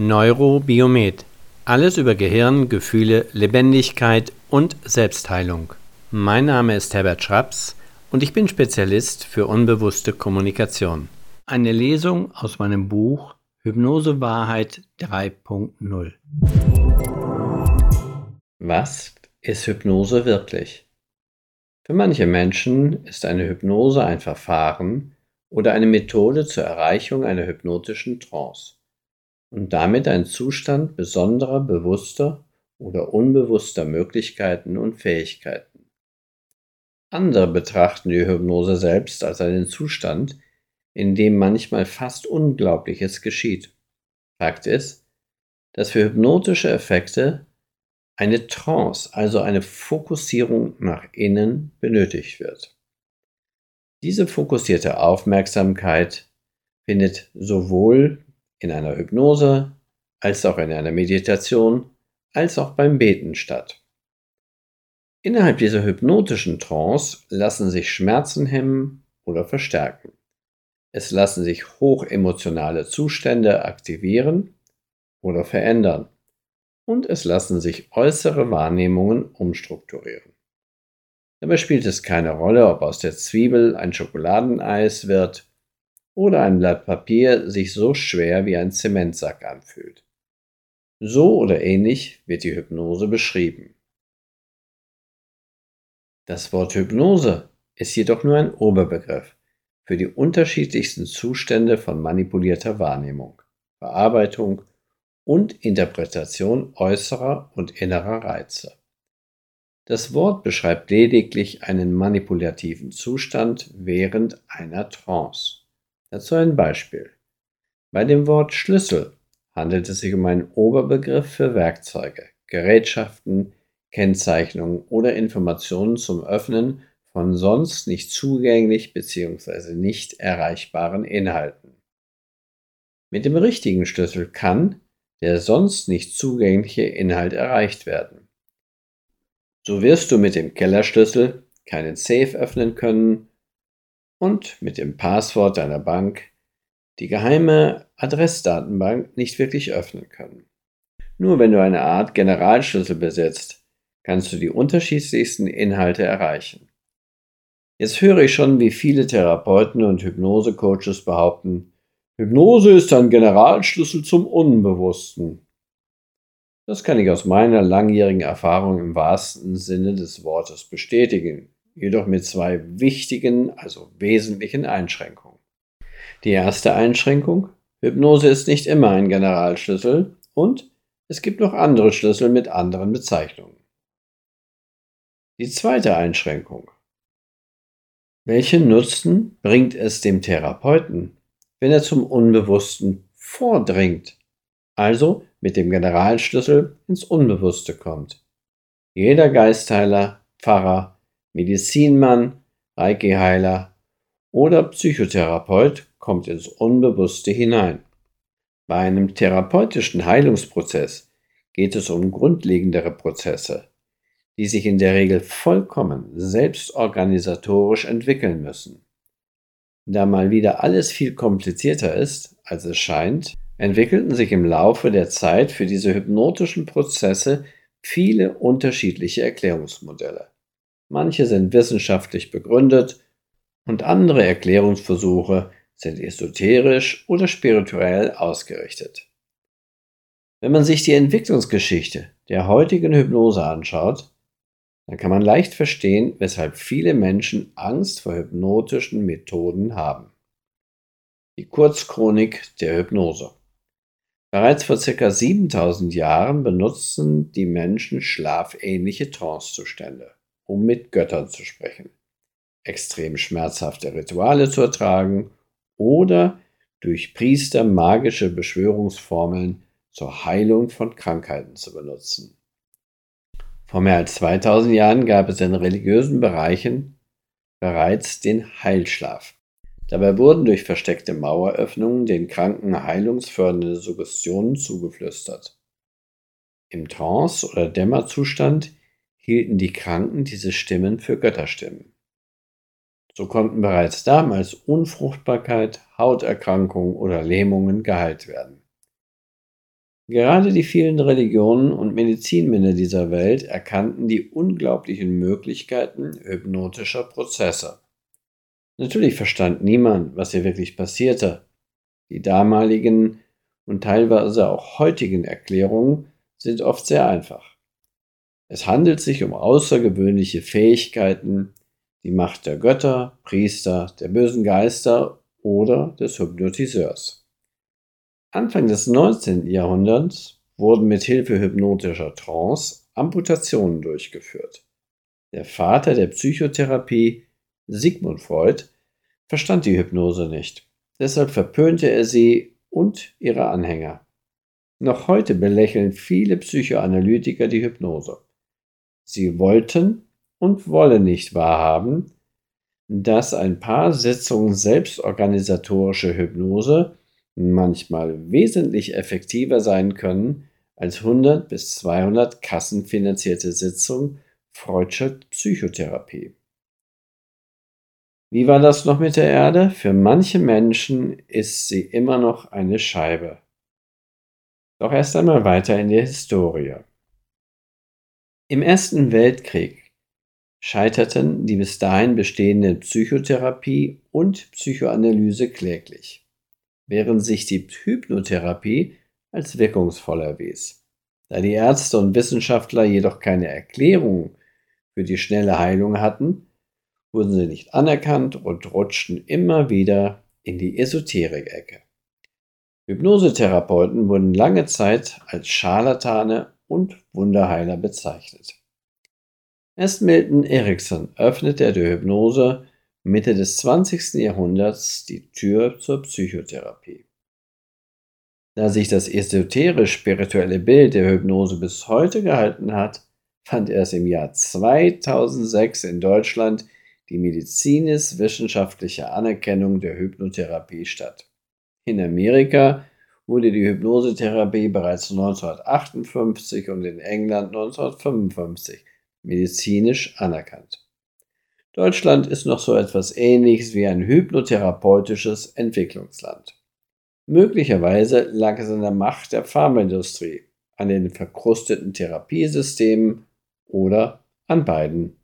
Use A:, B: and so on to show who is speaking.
A: Neurobiomet. Alles über Gehirn, Gefühle, Lebendigkeit und Selbstheilung. Mein Name ist Herbert Schraps und ich bin Spezialist für unbewusste Kommunikation. Eine Lesung aus meinem Buch Hypnose Wahrheit 3.0. Was ist Hypnose wirklich? Für manche Menschen ist eine Hypnose ein Verfahren oder eine Methode zur Erreichung einer hypnotischen Trance und damit ein Zustand besonderer bewusster oder unbewusster Möglichkeiten und Fähigkeiten. Andere betrachten die Hypnose selbst als einen Zustand, in dem manchmal fast Unglaubliches geschieht. Fakt ist, dass für hypnotische Effekte eine Trance, also eine Fokussierung nach innen, benötigt wird. Diese fokussierte Aufmerksamkeit findet sowohl in einer Hypnose, als auch in einer Meditation, als auch beim Beten statt. Innerhalb dieser hypnotischen Trance lassen sich Schmerzen hemmen oder verstärken. Es lassen sich hochemotionale Zustände aktivieren oder verändern. Und es lassen sich äußere Wahrnehmungen umstrukturieren. Dabei spielt es keine Rolle, ob aus der Zwiebel ein Schokoladeneis wird oder ein Blatt Papier sich so schwer wie ein Zementsack anfühlt. So oder ähnlich wird die Hypnose beschrieben. Das Wort Hypnose ist jedoch nur ein Oberbegriff für die unterschiedlichsten Zustände von manipulierter Wahrnehmung, Bearbeitung und Interpretation äußerer und innerer Reize. Das Wort beschreibt lediglich einen manipulativen Zustand während einer Trance. Dazu ein Beispiel. Bei dem Wort Schlüssel handelt es sich um einen Oberbegriff für Werkzeuge, Gerätschaften, Kennzeichnungen oder Informationen zum Öffnen von sonst nicht zugänglich bzw. nicht erreichbaren Inhalten. Mit dem richtigen Schlüssel kann der sonst nicht zugängliche Inhalt erreicht werden. So wirst du mit dem Kellerschlüssel keinen Safe öffnen können und mit dem Passwort deiner Bank die geheime Adressdatenbank nicht wirklich öffnen können. Nur wenn du eine Art Generalschlüssel besitzt, kannst du die unterschiedlichsten Inhalte erreichen. Jetzt höre ich schon, wie viele Therapeuten und Hypnose-Coaches behaupten, Hypnose ist ein Generalschlüssel zum Unbewussten. Das kann ich aus meiner langjährigen Erfahrung im wahrsten Sinne des Wortes bestätigen jedoch mit zwei wichtigen, also wesentlichen Einschränkungen. Die erste Einschränkung, Hypnose ist nicht immer ein Generalschlüssel und es gibt noch andere Schlüssel mit anderen Bezeichnungen. Die zweite Einschränkung. Welchen Nutzen bringt es dem Therapeuten, wenn er zum Unbewussten vordringt, also mit dem Generalschlüssel ins Unbewusste kommt? Jeder Geistheiler, Pfarrer, Medizinmann, Reiki-Heiler oder Psychotherapeut kommt ins Unbewusste hinein. Bei einem therapeutischen Heilungsprozess geht es um grundlegendere Prozesse, die sich in der Regel vollkommen selbstorganisatorisch entwickeln müssen. Da mal wieder alles viel komplizierter ist, als es scheint, entwickelten sich im Laufe der Zeit für diese hypnotischen Prozesse viele unterschiedliche Erklärungsmodelle. Manche sind wissenschaftlich begründet und andere Erklärungsversuche sind esoterisch oder spirituell ausgerichtet. Wenn man sich die Entwicklungsgeschichte der heutigen Hypnose anschaut, dann kann man leicht verstehen, weshalb viele Menschen Angst vor hypnotischen Methoden haben. Die Kurzchronik der Hypnose. Bereits vor ca. 7000 Jahren benutzten die Menschen schlafähnliche Trancezustände um mit Göttern zu sprechen, extrem schmerzhafte Rituale zu ertragen oder durch Priester magische Beschwörungsformeln zur Heilung von Krankheiten zu benutzen. Vor mehr als 2000 Jahren gab es in religiösen Bereichen bereits den Heilschlaf. Dabei wurden durch versteckte Maueröffnungen den Kranken heilungsfördernde Suggestionen zugeflüstert. Im Trance- oder Dämmerzustand hielten die Kranken diese Stimmen für Götterstimmen. So konnten bereits damals Unfruchtbarkeit, Hauterkrankungen oder Lähmungen geheilt werden. Gerade die vielen Religionen und Medizinmänner dieser Welt erkannten die unglaublichen Möglichkeiten hypnotischer Prozesse. Natürlich verstand niemand, was hier wirklich passierte. Die damaligen und teilweise auch heutigen Erklärungen sind oft sehr einfach. Es handelt sich um außergewöhnliche Fähigkeiten, die Macht der Götter, Priester, der bösen Geister oder des Hypnotiseurs. Anfang des 19. Jahrhunderts wurden mit Hilfe hypnotischer Trance Amputationen durchgeführt. Der Vater der Psychotherapie, Sigmund Freud, verstand die Hypnose nicht. Deshalb verpönte er sie und ihre Anhänger. Noch heute belächeln viele Psychoanalytiker die Hypnose. Sie wollten und wollen nicht wahrhaben, dass ein paar Sitzungen selbstorganisatorische Hypnose manchmal wesentlich effektiver sein können als 100 bis 200 kassenfinanzierte Sitzungen Freudscher Psychotherapie. Wie war das noch mit der Erde? Für manche Menschen ist sie immer noch eine Scheibe. Doch erst einmal weiter in der Historie. Im Ersten Weltkrieg scheiterten die bis dahin bestehenden Psychotherapie und Psychoanalyse kläglich, während sich die Hypnotherapie als wirkungsvoll erwies. Da die Ärzte und Wissenschaftler jedoch keine Erklärung für die schnelle Heilung hatten, wurden sie nicht anerkannt und rutschten immer wieder in die Esoterik-Ecke. Hypnosetherapeuten wurden lange Zeit als Scharlatane und Wunderheiler bezeichnet. Erst Milton Erickson öffnete der Hypnose Mitte des 20. Jahrhunderts die Tür zur Psychotherapie. Da sich das esoterisch-spirituelle Bild der Hypnose bis heute gehalten hat, fand erst im Jahr 2006 in Deutschland die medizinisch-wissenschaftliche Anerkennung der Hypnotherapie statt. In Amerika wurde die Hypnosetherapie bereits 1958 und in England 1955 medizinisch anerkannt. Deutschland ist noch so etwas Ähnliches wie ein hypnotherapeutisches Entwicklungsland. Möglicherweise lag es an der Macht der Pharmaindustrie, an den verkrusteten Therapiesystemen oder an beiden.